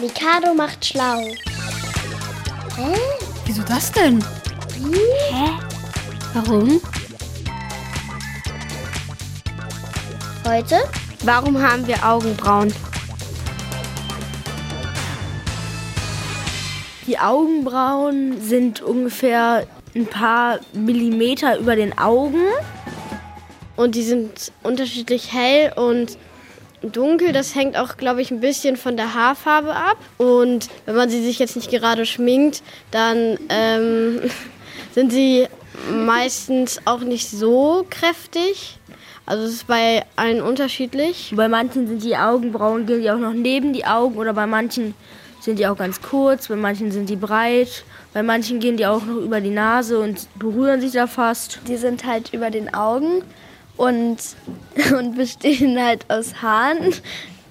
Mikado macht schlau. Hä? Wieso das denn? Hä? Warum? Heute? Warum haben wir Augenbrauen? Die Augenbrauen sind ungefähr ein paar Millimeter über den Augen. Und die sind unterschiedlich hell und dunkel. Das hängt auch, glaube ich, ein bisschen von der Haarfarbe ab. Und wenn man sie sich jetzt nicht gerade schminkt, dann ähm, sind sie meistens auch nicht so kräftig. Also es ist bei allen unterschiedlich. Bei manchen sind die Augenbrauen, gehen die auch noch neben die Augen oder bei manchen sind die auch ganz kurz, bei manchen sind die breit, bei manchen gehen die auch noch über die Nase und berühren sich da fast. Die sind halt über den Augen und, und bestehen halt aus Haaren,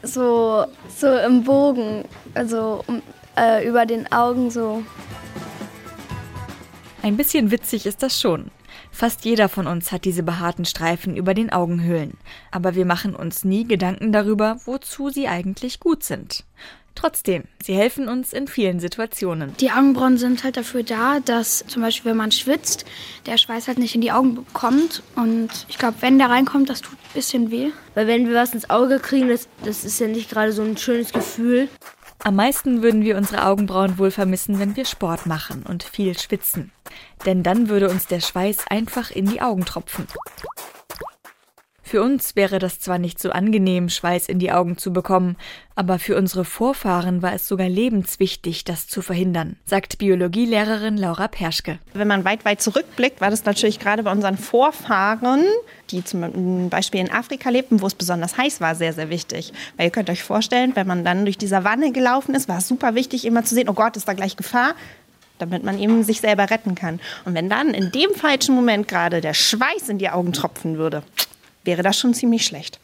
so, so im Bogen, also äh, über den Augen so. Ein bisschen witzig ist das schon. Fast jeder von uns hat diese behaarten Streifen über den Augenhöhlen, aber wir machen uns nie Gedanken darüber, wozu sie eigentlich gut sind. Trotzdem, sie helfen uns in vielen Situationen. Die Augenbrauen sind halt dafür da, dass zum Beispiel, wenn man schwitzt, der Schweiß halt nicht in die Augen kommt. Und ich glaube, wenn der reinkommt, das tut ein bisschen weh. Weil wenn wir was ins Auge kriegen, das, das ist ja nicht gerade so ein schönes Gefühl. Am meisten würden wir unsere Augenbrauen wohl vermissen, wenn wir Sport machen und viel schwitzen. Denn dann würde uns der Schweiß einfach in die Augen tropfen. Für uns wäre das zwar nicht so angenehm, Schweiß in die Augen zu bekommen, aber für unsere Vorfahren war es sogar lebenswichtig, das zu verhindern, sagt Biologielehrerin Laura Perschke. Wenn man weit, weit zurückblickt, war das natürlich gerade bei unseren Vorfahren, die zum Beispiel in Afrika lebten, wo es besonders heiß war, sehr, sehr wichtig. Weil ihr könnt euch vorstellen, wenn man dann durch diese Wanne gelaufen ist, war es super wichtig, immer zu sehen, oh Gott, ist da gleich Gefahr damit man eben sich selber retten kann. Und wenn dann in dem falschen Moment gerade der Schweiß in die Augen tropfen würde, wäre das schon ziemlich schlecht.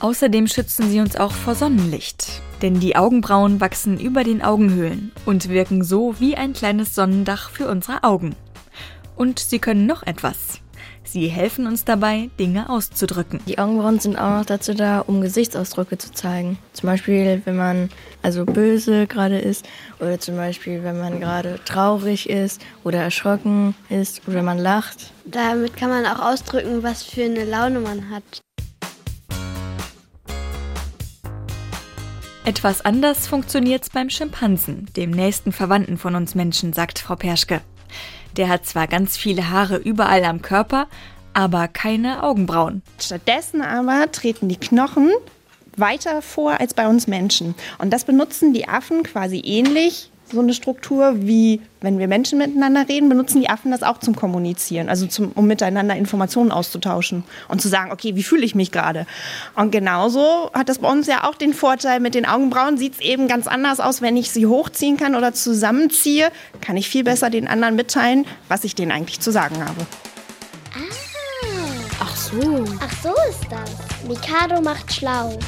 Außerdem schützen sie uns auch vor Sonnenlicht. Denn die Augenbrauen wachsen über den Augenhöhlen und wirken so wie ein kleines Sonnendach für unsere Augen. Und sie können noch etwas. Sie helfen uns dabei, Dinge auszudrücken. Die Augenbrauen sind auch noch dazu da, um Gesichtsausdrücke zu zeigen. Zum Beispiel, wenn man also böse gerade ist oder zum Beispiel, wenn man gerade traurig ist oder erschrocken ist oder wenn man lacht. Damit kann man auch ausdrücken, was für eine Laune man hat. Etwas anders funktioniert's beim Schimpansen, dem nächsten Verwandten von uns Menschen, sagt Frau Perschke. Der hat zwar ganz viele Haare überall am Körper, aber keine Augenbrauen. Stattdessen aber treten die Knochen weiter vor als bei uns Menschen. Und das benutzen die Affen quasi ähnlich so eine Struktur wie wenn wir Menschen miteinander reden, benutzen die Affen das auch zum Kommunizieren, also zum, um miteinander Informationen auszutauschen und zu sagen, okay, wie fühle ich mich gerade? Und genauso hat das bei uns ja auch den Vorteil, mit den Augenbrauen sieht es eben ganz anders aus, wenn ich sie hochziehen kann oder zusammenziehe, kann ich viel besser den anderen mitteilen, was ich denen eigentlich zu sagen habe. Ah. Ach so. Ach so ist das. Mikado macht schlau.